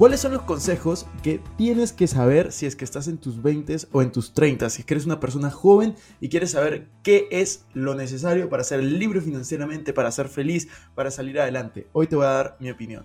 ¿Cuáles son los consejos que tienes que saber si es que estás en tus 20 o en tus 30? Si eres una persona joven y quieres saber qué es lo necesario para ser libre financieramente, para ser feliz, para salir adelante. Hoy te voy a dar mi opinión.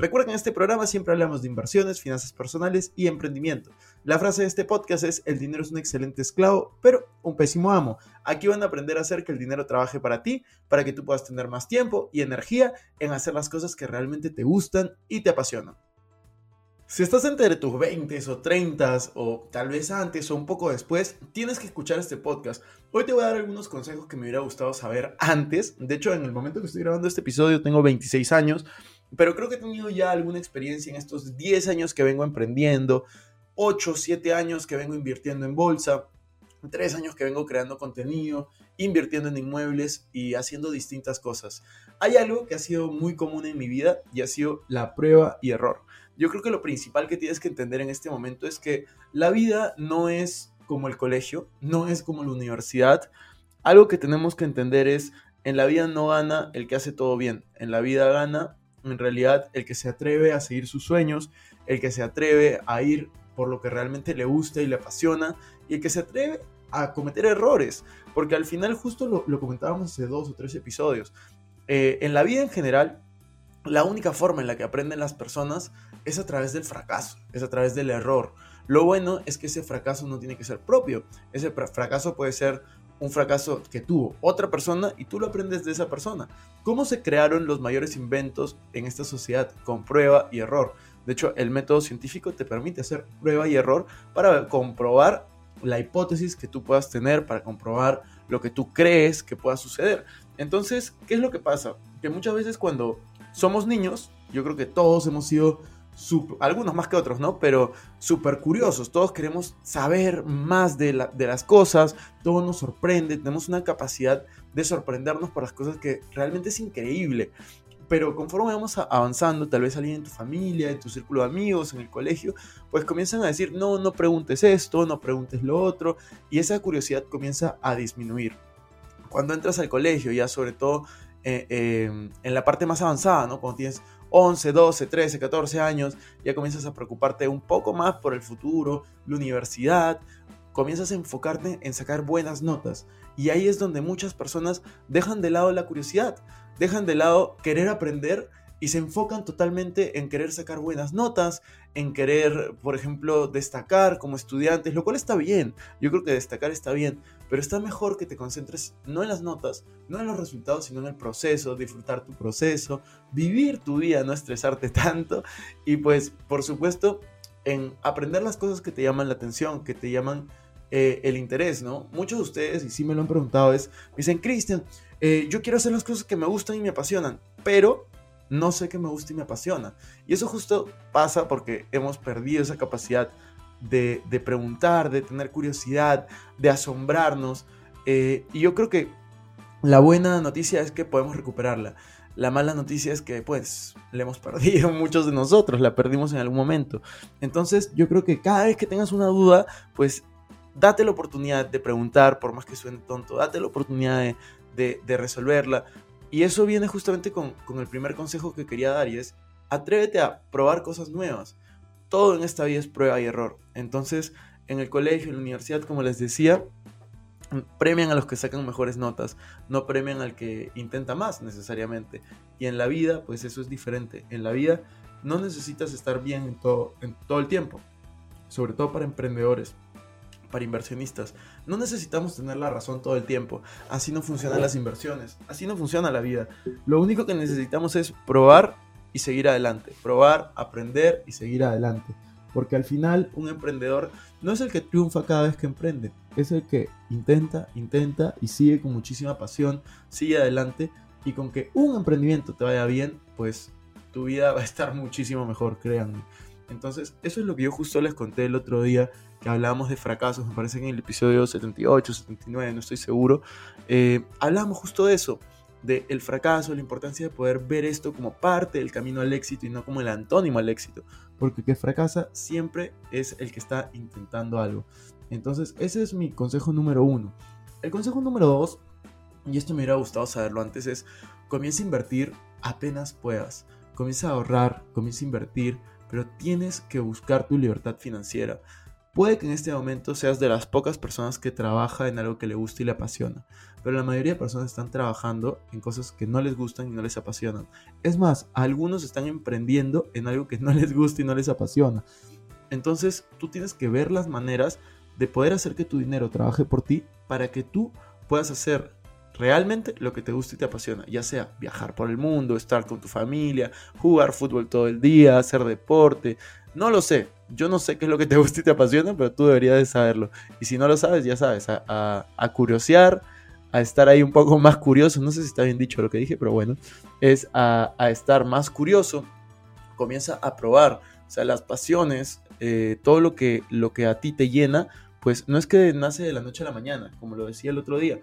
Recuerda que en este programa siempre hablamos de inversiones, finanzas personales y emprendimiento. La frase de este podcast es, el dinero es un excelente esclavo, pero un pésimo amo. Aquí van a aprender a hacer que el dinero trabaje para ti, para que tú puedas tener más tiempo y energía en hacer las cosas que realmente te gustan y te apasionan. Si estás entre tus 20 o 30 o tal vez antes o un poco después, tienes que escuchar este podcast. Hoy te voy a dar algunos consejos que me hubiera gustado saber antes. De hecho, en el momento que estoy grabando este episodio tengo 26 años pero creo que he tenido ya alguna experiencia en estos 10 años que vengo emprendiendo, 8, 7 años que vengo invirtiendo en bolsa, 3 años que vengo creando contenido, invirtiendo en inmuebles y haciendo distintas cosas. Hay algo que ha sido muy común en mi vida y ha sido la prueba y error. Yo creo que lo principal que tienes que entender en este momento es que la vida no es como el colegio, no es como la universidad. Algo que tenemos que entender es, en la vida no gana el que hace todo bien, en la vida gana en realidad el que se atreve a seguir sus sueños, el que se atreve a ir por lo que realmente le gusta y le apasiona, y el que se atreve a cometer errores, porque al final justo lo, comentábamos hace dos o tres episodios, eh, en la vida en general, la única forma en la que aprenden las personas es a través del fracaso, es a través del error. Lo bueno es que ese fracaso no tiene que ser propio, ese fracaso puede ser un fracaso que tuvo otra persona y tú lo aprendes de esa persona. ¿Cómo se crearon los mayores inventos en esta sociedad? Con prueba y error. De hecho, el método científico te permite hacer prueba y error para comprobar la hipótesis que tú puedas tener, para comprobar lo que tú crees que pueda suceder. Entonces, ¿qué es lo que pasa? Que muchas veces cuando somos niños, yo creo que todos hemos sido algunos más que otros, ¿no? Pero súper curiosos, todos queremos saber más de, de, las cosas, todo nos sorprende, tenemos una capacidad de sorprendernos por las cosas que realmente es increíble. Pero conforme vamos avanzando, tal vez alguien en tu familia, en tu círculo de amigos, en el colegio, pues comienzan a decir, no, no preguntes esto, no preguntes lo otro, y esa curiosidad comienza a disminuir. Cuando entras al colegio, ya sobre todo eh, eh, en la parte más avanzada, ¿no? Cuando tienes 11, 12, 13, 14 años, ya comienzas a preocuparte un poco más por el futuro, la universidad, comienzas a enfocarte en sacar buenas notas. Y ahí es donde muchas personas dejan de lado la curiosidad, dejan de lado querer aprender y se enfocan totalmente en querer sacar buenas notas, en querer, por ejemplo, destacar como estudiantes, lo cual está bien. Yo creo que destacar está bien, pero está mejor que te concentres no en las notas, no en los resultados, sino en el proceso, disfrutar tu proceso, vivir tu vida, no estresarte tanto y pues, por supuesto, en aprender las cosas que te llaman la atención, que te llaman eh, el interés, ¿no? Muchos de ustedes, y sí me lo han preguntado, es, me dicen, Cristian, eh, yo quiero hacer las cosas que me gustan y me apasionan, pero no sé qué me gusta y me apasiona. Y eso justo pasa porque hemos perdido esa capacidad de, preguntar, de tener curiosidad, de asombrarnos. Eh, y yo creo que la buena noticia es que podemos recuperarla. La mala noticia es que pues la hemos perdido muchos de nosotros, la perdimos en algún momento. Entonces yo creo que cada vez que tengas una duda, pues date la oportunidad de preguntar, por más que suene tonto, date la oportunidad de, de resolverla, y eso viene justamente con, el primer consejo que quería dar es, atrévete a probar cosas nuevas. Todo en esta vida es prueba y error. Entonces, en el colegio, en la universidad, como les decía, premian a los que sacan mejores notas, no premian al que intenta más necesariamente. Y en la vida, pues eso es diferente. En la vida no necesitas estar bien en todo, en todo el tiempo, sobre todo para emprendedores, para inversionistas. No necesitamos tener la razón todo el tiempo. Así no funcionan las inversiones, así no funciona la vida. Lo único que necesitamos es probar y seguir adelante. Probar, aprender y seguir adelante. Porque al final un emprendedor no es el que triunfa cada vez que emprende, es el que intenta, intenta y sigue con muchísima pasión, sigue adelante y con que un emprendimiento te vaya bien, pues tu vida va a estar muchísimo mejor, créanme. Entonces, eso es lo que yo justo les conté el otro día, que hablábamos de fracasos, me parece que en el episodio 78, 79, no estoy seguro, eh, hablamos justo de eso, de el fracaso, la importancia de poder ver esto como parte del camino al éxito y no como el antónimo al éxito, porque el que fracasa siempre es el que está intentando algo. Entonces, ese es mi consejo número uno. El consejo número dos, y esto me hubiera gustado saberlo antes, es comienza a invertir apenas puedas. Comienza a ahorrar, comienza a invertir, pero tienes que buscar tu libertad financiera. Puede que en este momento seas de las pocas personas que trabaja en algo que le gusta y le apasiona, pero la mayoría de personas están trabajando en cosas que no les gustan y no les apasionan. Es más, algunos están emprendiendo en algo que no les gusta y no les apasiona. Entonces, tú tienes que ver las maneras de poder hacer que tu dinero trabaje por ti para que tú puedas hacer realmente lo que te gusta y te apasiona, ya sea viajar por el mundo, estar con tu familia, jugar fútbol todo el día, hacer deporte, no lo sé, yo no sé qué es lo que te gusta y te apasiona, pero tú deberías de saberlo. Y si no lo sabes, ya sabes, a, a, curiosear, a estar ahí un poco más curioso, no sé si está bien dicho lo que dije, pero bueno, es a, a estar más curioso, comienza a probar, o sea, las pasiones, eh, todo lo que, lo que a ti te llena, pues no es que nace de la noche a la mañana, como lo decía el otro día,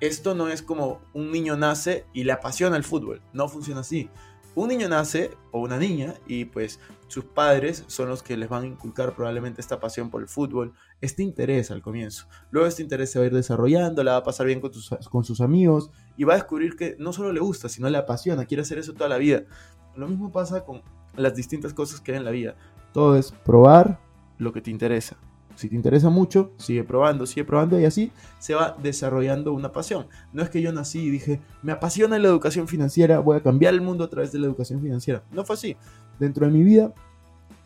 esto no es como un niño nace y le apasiona el fútbol. No funciona así. Un niño nace o una niña y pues sus padres son los que les van a inculcar probablemente esta pasión por el fútbol, este interés al comienzo. Luego este interés se va a ir desarrollando, la va a pasar bien con, con sus amigos y va a descubrir que no solo le gusta, sino le apasiona, quiere hacer eso toda la vida. Lo mismo pasa con las distintas cosas que hay en la vida. Todo es probar lo que te interesa. Si te interesa mucho, sigue probando, sigue probando y así se va desarrollando una pasión. No es que yo nací y dije, me apasiona la educación financiera, voy a cambiar el mundo a través de la educación financiera. No fue así. Dentro de mi vida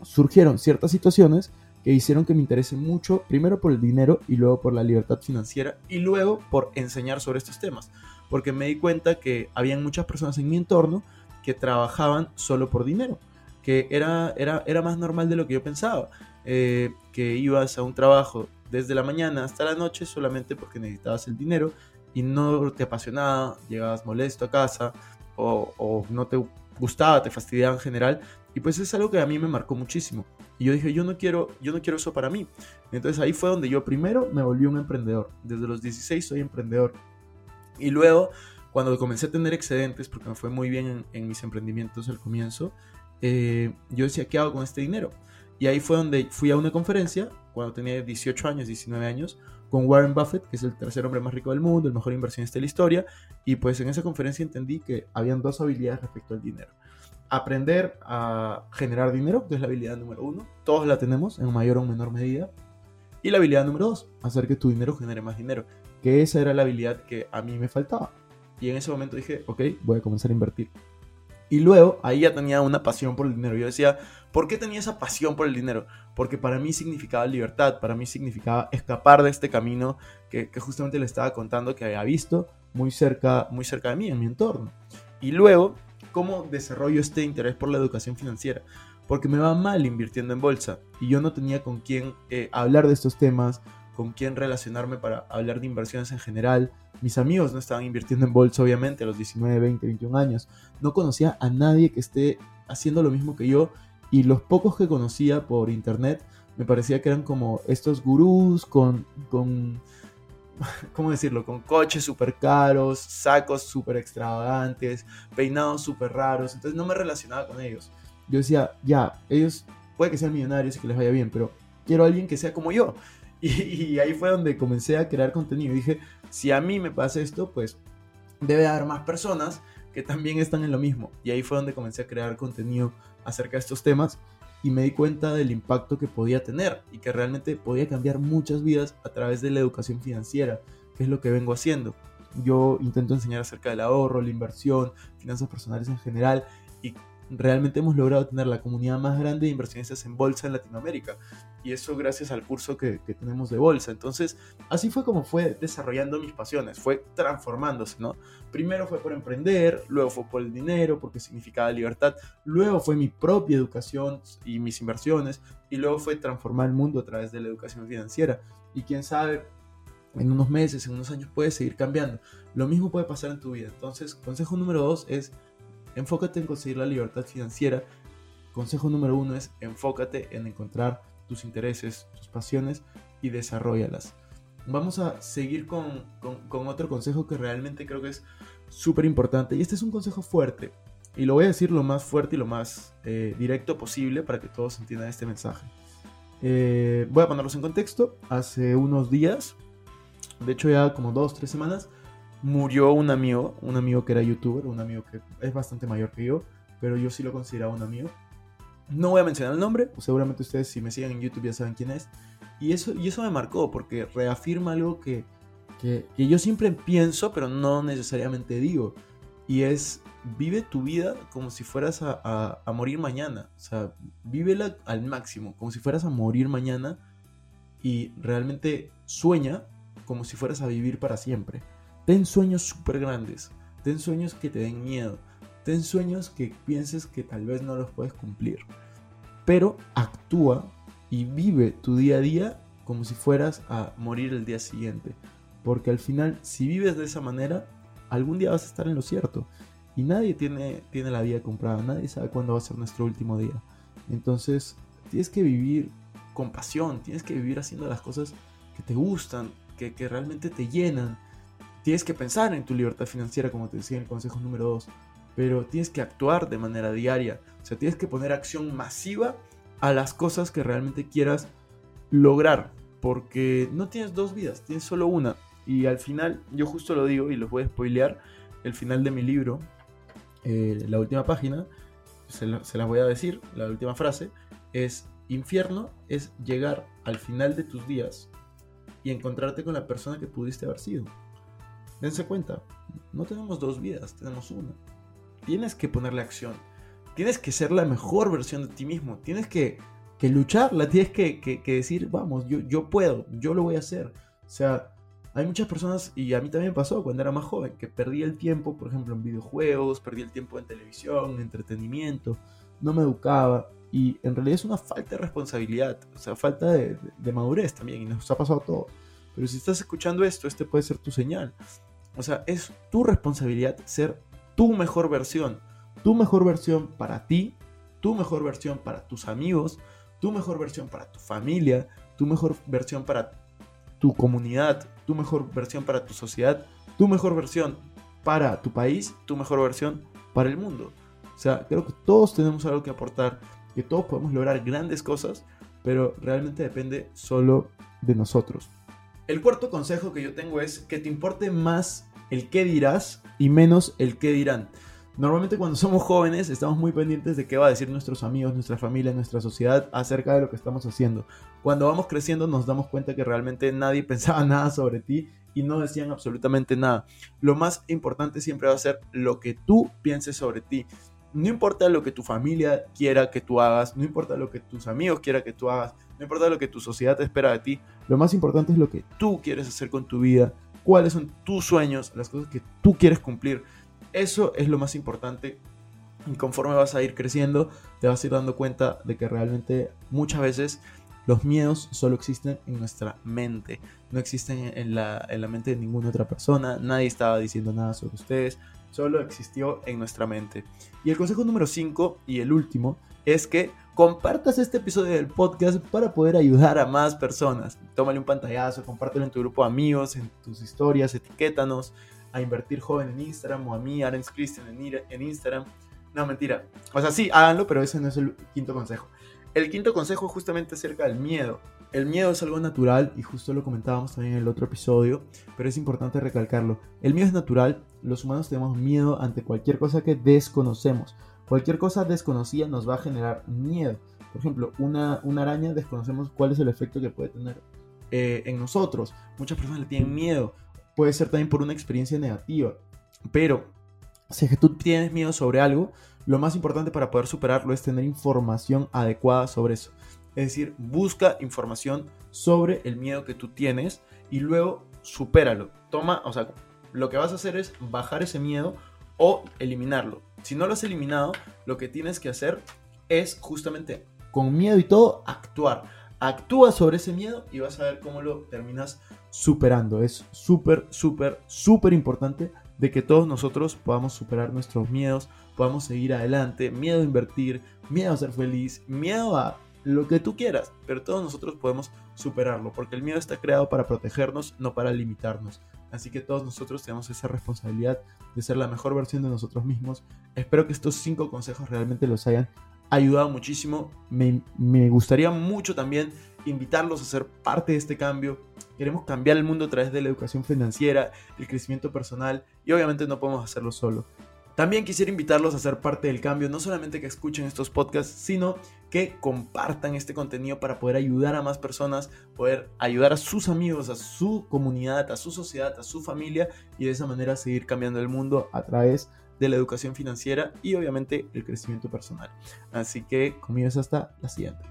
surgieron ciertas situaciones que hicieron que me interese mucho, primero por el dinero y luego por la libertad financiera y luego por enseñar sobre estos temas. Porque me di cuenta que habían muchas personas en mi entorno que trabajaban solo por dinero, que era, era, era más normal de lo que yo pensaba. Eh, que ibas a un trabajo desde la mañana hasta la noche solamente porque necesitabas el dinero y no te apasionaba, llegabas molesto a casa o, no te gustaba, te fastidiaba en general. Y pues es algo que a mí me marcó muchísimo. Y yo dije, yo no quiero, yo no quiero eso para mí. Entonces ahí fue donde yo primero me volví un emprendedor. Desde los 16 soy emprendedor. Y luego, cuando comencé a tener excedentes, porque me fue muy bien en, mis emprendimientos al comienzo, eh, yo decía, ¿qué hago con este dinero? Y ahí fue donde fui a una conferencia, cuando tenía 18 años, 19 años, con Warren Buffett, que es el tercer hombre más rico del mundo, el mejor inversionista de la historia. Y pues en esa conferencia entendí que habían dos habilidades respecto al dinero. Aprender a generar dinero, que es la habilidad número uno. Todos la tenemos en mayor o menor medida. Y la habilidad número dos, hacer que tu dinero genere más dinero. Que esa era la habilidad que a mí me faltaba. Y en ese momento dije, ok, voy a comenzar a invertir. Y luego ahí ya tenía una pasión por el dinero. Yo decía, ¿por qué tenía esa pasión por el dinero? Porque para mí significaba libertad, para mí significaba escapar de este camino que, justamente le estaba contando que había visto muy cerca, muy cerca de mí, en mi entorno. Y luego, ¿cómo desarrollo este interés por la educación financiera? Porque me va mal invirtiendo en bolsa y yo no tenía con quién eh, hablar de estos temas, con quién relacionarme para hablar de inversiones en general. Mis amigos no estaban invirtiendo en bolsa, obviamente, a los 19, 20, 21 años. No conocía a nadie que esté haciendo lo mismo que yo y los pocos que conocía por internet me parecía que eran como estos gurús con, con ¿cómo decirlo? Con coches súper caros, sacos súper extravagantes, peinados súper raros. Entonces no me relacionaba con ellos. Yo decía, ya, ellos puede que sean millonarios y que les vaya bien, pero quiero a alguien que sea como yo. Y, ahí fue donde comencé a crear contenido. Dije, si a mí me pasa esto, pues debe haber más personas que también están en lo mismo. Y ahí fue donde comencé a crear contenido acerca de estos temas y me di cuenta del impacto que podía tener y que realmente podía cambiar muchas vidas a través de la educación financiera, que es lo que vengo haciendo. Yo intento enseñar acerca del ahorro, la inversión, finanzas personales en general y realmente hemos logrado tener la comunidad más grande de inversionistas en bolsa en Latinoamérica. Y eso gracias al curso que, tenemos de bolsa. Entonces, así fue como fue desarrollando mis pasiones, fue transformándose, ¿no? Primero fue por emprender, luego fue por el dinero, porque significaba libertad, luego fue mi propia educación y mis inversiones, y luego fue transformar el mundo a través de la educación financiera. Y quién sabe, en unos meses, en unos años puede seguir cambiando. Lo mismo puede pasar en tu vida. Entonces, consejo número dos es Enfócate en conseguir la libertad financiera. Consejo número uno es enfócate en encontrar tus intereses, tus pasiones y desarrollalas. Vamos a seguir con, otro consejo que realmente creo que es súper importante. Y este es un consejo fuerte. Y lo voy a decir lo más fuerte y lo más eh, directo posible para que todos entiendan este mensaje. Eh, voy a ponerlos en contexto. Hace unos días, de hecho ya como dos, tres semanas, murió un amigo, un amigo que era youtuber, un amigo que es bastante mayor que yo, pero yo sí lo consideraba un amigo. No voy a mencionar el nombre, seguramente ustedes si me siguen en YouTube ya saben quién es. Y eso, y eso me marcó porque reafirma algo que, que, yo siempre pienso, pero no necesariamente digo. Y es, vive tu vida como si fueras a, a, morir mañana. O sea, vívela al máximo, como si fueras a morir mañana. Y realmente sueña como si fueras a vivir para siempre. Ten sueños súper grandes, ten sueños que te den miedo, ten sueños que pienses que tal vez no los puedes cumplir. Pero actúa y vive tu día a día como si fueras a morir el día siguiente. Porque al final, si vives de esa manera, algún día vas a estar en lo cierto. Y nadie tiene, tiene la vida comprada, nadie sabe cuándo va a ser nuestro último día. Entonces, tienes que vivir con pasión, tienes que vivir haciendo las cosas que te gustan, que, que realmente te llenan Tienes que pensar en tu libertad financiera, como te decía en el consejo número 2, pero tienes que actuar de manera diaria. O sea, tienes que poner acción masiva a las cosas que realmente quieras lograr, porque no tienes dos vidas, tienes solo una. Y al final, yo justo lo digo y los voy a spoilear, el final de mi libro, eh, la última página, se, se las voy a decir, la última frase, es, infierno es llegar al final de tus días y encontrarte con la persona que pudiste haber sido. Dense cuenta, no tenemos dos vidas, tenemos una. Tienes que ponerle acción. Tienes que ser la mejor versión de ti mismo. Tienes que, que lucharla. Tienes que, que, decir, vamos, yo, yo puedo, yo lo voy a hacer. O sea, hay muchas personas, y a mí también pasó cuando era más joven, que perdí el tiempo, por ejemplo, en videojuegos, perdí el tiempo en televisión, en entretenimiento, no me educaba. Y en realidad es una falta de responsabilidad, o sea, falta de, de madurez también, y nos ha pasado todo. Pero si estás escuchando esto, este puede ser tu señal. O sea, es tu responsabilidad ser tu mejor versión. Tu mejor versión para ti, tu mejor versión para tus amigos, tu mejor versión para tu familia, tu mejor versión para tu comunidad, tu mejor versión para tu sociedad, tu mejor versión para tu país, tu mejor versión para el mundo. O sea, creo que todos tenemos algo que aportar, que todos podemos lograr grandes cosas, pero realmente depende solo de nosotros. El cuarto consejo que yo tengo es que te importe más el qué dirás y menos el qué dirán. Normalmente cuando somos jóvenes estamos muy pendientes de qué va a decir nuestros amigos, nuestra familia, nuestra sociedad acerca de lo que estamos haciendo. Cuando vamos creciendo nos damos cuenta que realmente nadie pensaba nada sobre ti y no decían absolutamente nada. Lo más importante siempre va a ser lo que tú pienses sobre ti. No importa lo que tu familia quiera que tú hagas, no importa lo que tus amigos quieran que tú hagas, no importa lo que tu sociedad te espera de ti, lo más importante es lo que tú quieres hacer con tu vida, cuáles son tus sueños, las cosas que tú quieres cumplir. Eso es lo más importante. Y conforme vas a ir creciendo, te vas a ir dando cuenta de que realmente muchas veces los miedos solo existen en nuestra mente, no existen en la, en la mente de ninguna otra persona, nadie estaba diciendo nada sobre ustedes, solo existió en nuestra mente. Y el consejo número 5 y el último es que compartas este episodio del podcast para poder ayudar a más personas. Tómale un pantallazo, compártelo en tu grupo de amigos, en tus historias, etiquétanos a Invertir Joven en Instagram o a mí, Arens Christian en Instagram. No, mentira. O sea, sí, háganlo, pero ese no es el quinto consejo. El quinto consejo es justamente acerca del miedo. El miedo es algo natural y justo lo comentábamos también en el otro episodio, pero es importante recalcarlo. El miedo es natural, los humanos tenemos miedo ante cualquier cosa que desconocemos. Cualquier cosa desconocida nos va a generar miedo. Por ejemplo, una, una araña desconocemos cuál es el efecto que puede tener eh, en nosotros. Muchas personas le tienen miedo. puede ser también por una experiencia negativa. Pero si es que tú tienes miedo sobre algo, lo más importante para poder superarlo es tener información adecuada sobre eso. Es decir, busca información sobre el miedo que tú tienes y luego supéralo. Toma, o sea, lo que vas a hacer es bajar ese miedo o eliminarlo. Si no lo has eliminado, lo que tienes que hacer es justamente con miedo y todo actuar. Actúa sobre ese miedo y vas a ver cómo lo terminas superando. Es súper, súper, súper importante de que todos nosotros podamos superar nuestros miedos, podamos seguir adelante, miedo a invertir, miedo a ser feliz, miedo a lo que tú quieras, pero todos nosotros podemos superarlo, porque el miedo está creado para protegernos, no para limitarnos. Así que todos nosotros tenemos esa responsabilidad de ser la mejor versión de nosotros mismos. Espero que estos cinco consejos realmente los hayan ayudado muchísimo. Me, gustaría mucho también invitarlos a ser parte de este cambio. Queremos cambiar el mundo a través de la educación financiera, el crecimiento personal y obviamente no podemos hacerlo solo. También quisiera invitarlos a ser parte del cambio, no solamente que escuchen estos podcasts, sino que compartan este contenido para poder ayudar a más personas, poder ayudar a sus amigos, a su comunidad, a su sociedad, a su familia y de esa manera seguir cambiando el mundo a través de la educación financiera y obviamente el crecimiento personal. Así que conmigo es hasta la siguiente.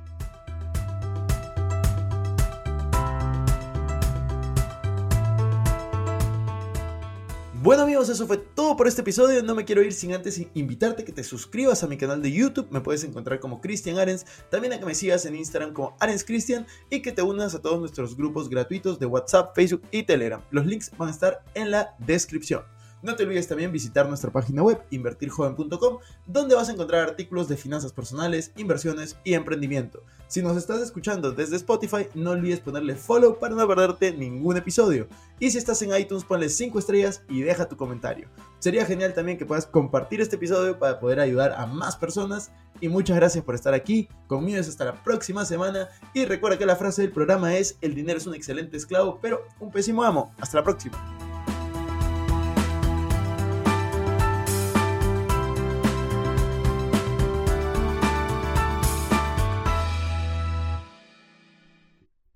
Bueno amigos, eso fue todo por este episodio. No me quiero ir sin antes invitarte a que te suscribas a mi canal de YouTube. Me puedes encontrar como Cristian Arens. También a que me sigas en Instagram como Arens Cristian y que te unas a todos nuestros grupos gratuitos de WhatsApp, Facebook y Telegram. Los links van a estar en la descripción. No te olvides también visitar nuestra página web invertirjoven.com, donde vas a encontrar artículos de finanzas personales, inversiones y emprendimiento. Si nos estás escuchando desde Spotify, no olvides ponerle follow para no perderte ningún episodio. Y si estás en iTunes, ponle 5 estrellas y deja tu comentario. Sería genial también que puedas compartir este episodio para poder ayudar a más personas. Y muchas gracias por estar aquí. Conmigo es hasta la próxima semana. Y recuerda que la frase del programa es: El dinero es un excelente esclavo, pero un pésimo amo. Hasta la próxima.